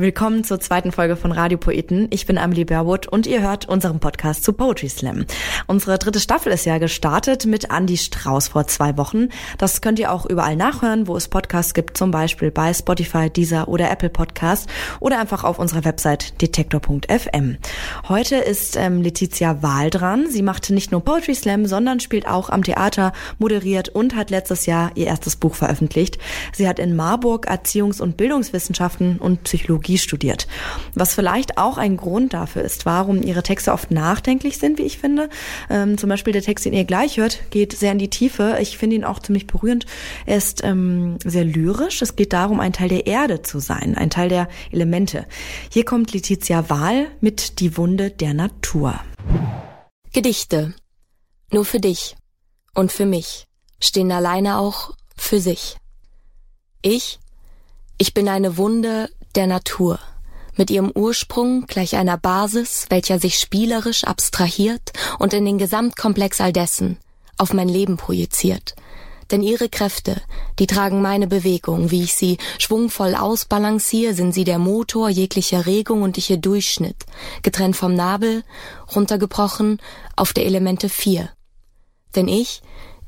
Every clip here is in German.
Willkommen zur zweiten Folge von Radio Poeten. Ich bin Emily Berwood und ihr hört unseren Podcast zu Poetry Slam. Unsere dritte Staffel ist ja gestartet mit Andy Strauß vor zwei Wochen. Das könnt ihr auch überall nachhören, wo es Podcasts gibt, zum Beispiel bei Spotify, Deezer oder Apple Podcast oder einfach auf unserer Website detektor.fm. Heute ist ähm, Letizia Wahl dran. Sie macht nicht nur Poetry Slam, sondern spielt auch am Theater, moderiert und hat letztes Jahr ihr erstes Buch veröffentlicht. Sie hat in Marburg Erziehungs- und Bildungswissenschaften und Psychologie Psychologie studiert. Was vielleicht auch ein Grund dafür ist, warum ihre Texte oft nachdenklich sind, wie ich finde. Ähm, zum Beispiel der Text, den ihr gleich hört, geht sehr in die Tiefe. Ich finde ihn auch ziemlich berührend. Er ist ähm, sehr lyrisch. Es geht darum, ein Teil der Erde zu sein, ein Teil der Elemente. Hier kommt Letizia Wahl mit Die Wunde der Natur. Gedichte. Nur für dich und für mich stehen alleine auch für sich. Ich, ich bin eine Wunde der Natur, mit ihrem Ursprung gleich einer Basis, welcher sich spielerisch abstrahiert und in den Gesamtkomplex all dessen auf mein Leben projiziert. Denn ihre Kräfte, die tragen meine Bewegung, wie ich sie schwungvoll ausbalanciere, sind sie der Motor jeglicher Regung und ich ihr Durchschnitt, getrennt vom Nabel, runtergebrochen auf der Elemente vier. Denn ich,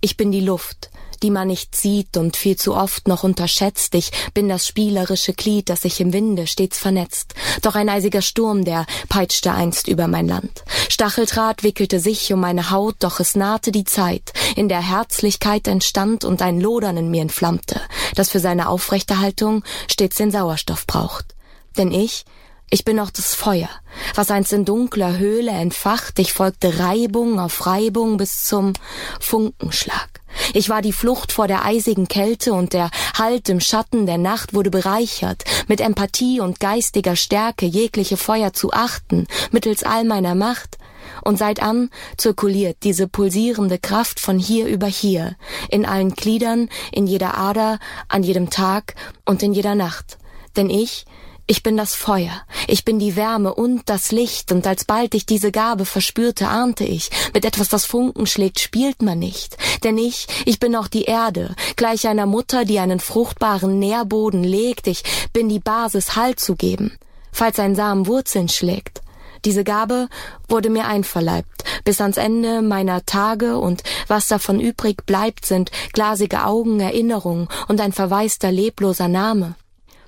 ich bin die Luft, die man nicht sieht und viel zu oft noch unterschätzt. Ich bin das spielerische Glied, das sich im Winde stets vernetzt. Doch ein eisiger Sturm, der peitschte einst über mein Land. Stacheldraht wickelte sich um meine Haut, doch es nahte die Zeit, in der Herzlichkeit entstand und ein Lodern in mir entflammte, das für seine Aufrechterhaltung stets den Sauerstoff braucht. Denn ich, ich bin auch das Feuer, was einst in dunkler Höhle entfacht, ich folgte Reibung auf Reibung bis zum Funkenschlag. Ich war die Flucht vor der eisigen Kälte und der Halt im Schatten der Nacht wurde bereichert, mit Empathie und geistiger Stärke jegliche Feuer zu achten, mittels all meiner Macht, und seit an zirkuliert diese pulsierende Kraft von hier über hier, in allen Gliedern, in jeder Ader, an jedem Tag und in jeder Nacht. Denn ich, ich bin das Feuer, ich bin die Wärme und das Licht, und alsbald ich diese Gabe verspürte, ahnte ich, mit etwas, das Funken schlägt, spielt man nicht. Denn ich, ich bin auch die Erde, gleich einer Mutter, die einen fruchtbaren Nährboden legt, ich bin die Basis, Halt zu geben, falls ein Samen Wurzeln schlägt. Diese Gabe wurde mir einverleibt, bis ans Ende meiner Tage, und was davon übrig bleibt, sind glasige Augen, Erinnerungen und ein verwaister, lebloser Name.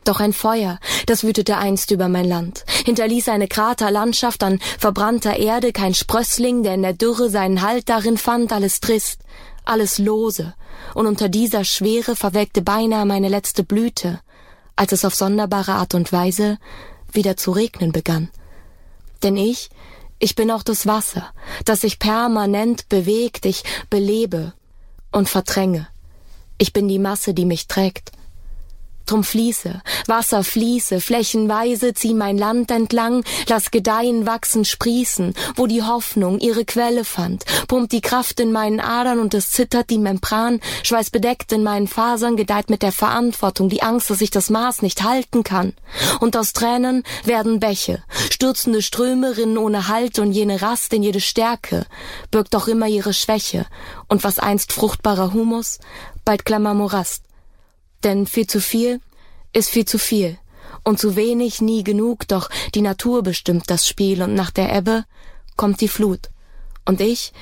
Doch ein Feuer, das wütete einst über mein Land, hinterließ eine Kraterlandschaft an verbrannter Erde, kein Sprössling, der in der Dürre seinen Halt darin fand, alles trist, alles lose, und unter dieser Schwere verwelkte beinahe meine letzte Blüte, als es auf sonderbare Art und Weise wieder zu regnen begann. Denn ich, ich bin auch das Wasser, das sich permanent bewegt, ich belebe und verdränge. Ich bin die Masse, die mich trägt. Drum fließe, Wasser fließe, flächenweise zieh mein Land entlang, lass gedeihen, wachsen, sprießen, wo die Hoffnung ihre Quelle fand, pumpt die Kraft in meinen Adern und es zittert die Membran, schweißbedeckt in meinen Fasern, gedeiht mit der Verantwortung, die Angst, dass ich das Maß nicht halten kann. Und aus Tränen werden Bäche, stürzende Ströme rinnen ohne Halt und jene Rast in jede Stärke, birgt auch immer ihre Schwäche, und was einst fruchtbarer Humus, bald Klammer Morast. Denn viel zu viel ist viel zu viel und zu wenig nie genug, doch die Natur bestimmt das Spiel und nach der Ebbe kommt die Flut. Und ich,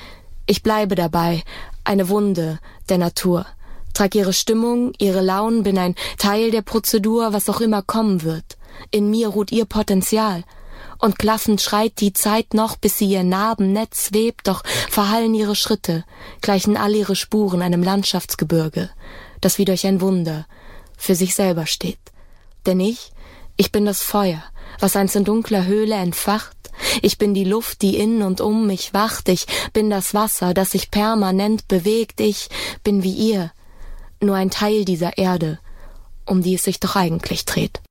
ich bleibe dabei, eine Wunde der Natur. Trag ihre Stimmung, ihre Launen, bin ein Teil der Prozedur, was auch immer kommen wird. In mir ruht ihr Potenzial. Und klaffend schreit die Zeit noch, bis sie ihr Narbennetz webt, doch verhallen ihre Schritte, gleichen all ihre Spuren einem Landschaftsgebirge das wie durch ein Wunder für sich selber steht. Denn ich, ich bin das Feuer, was einst in dunkler Höhle entfacht, ich bin die Luft, die in und um mich wacht, ich bin das Wasser, das sich permanent bewegt, ich bin wie ihr, nur ein Teil dieser Erde, um die es sich doch eigentlich dreht.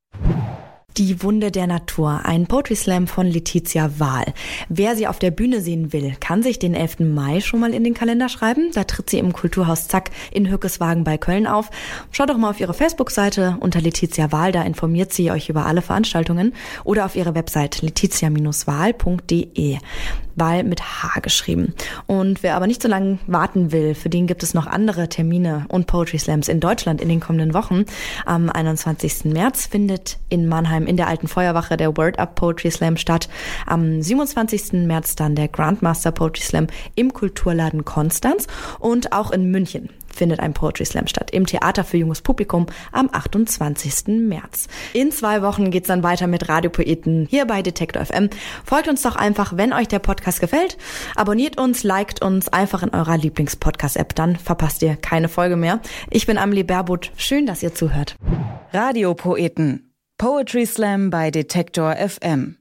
Die Wunde der Natur, ein Poetry Slam von Letizia Wahl. Wer sie auf der Bühne sehen will, kann sich den 11. Mai schon mal in den Kalender schreiben. Da tritt sie im Kulturhaus Zack in Hückeswagen bei Köln auf. Schaut doch mal auf ihre Facebook-Seite unter Letizia Wahl, da informiert sie euch über alle Veranstaltungen oder auf ihre Website letizia-wahl.de. Wahl mit H geschrieben. Und wer aber nicht so lange warten will, für den gibt es noch andere Termine und Poetry Slams in Deutschland in den kommenden Wochen. Am 21. März findet in Mannheim in der alten Feuerwache der Word Up Poetry Slam statt. Am 27. März dann der Grandmaster Poetry Slam im Kulturladen Konstanz und auch in München findet ein Poetry Slam statt im Theater für junges Publikum am 28. März. In zwei Wochen geht's dann weiter mit Radiopoeten hier bei Detektor FM. Folgt uns doch einfach, wenn euch der Podcast gefällt. Abonniert uns, liked uns einfach in eurer Lieblingspodcast-App, dann verpasst ihr keine Folge mehr. Ich bin Amelie Berbot. Schön, dass ihr zuhört. Radiopoeten Poetry Slam bei Detektor FM.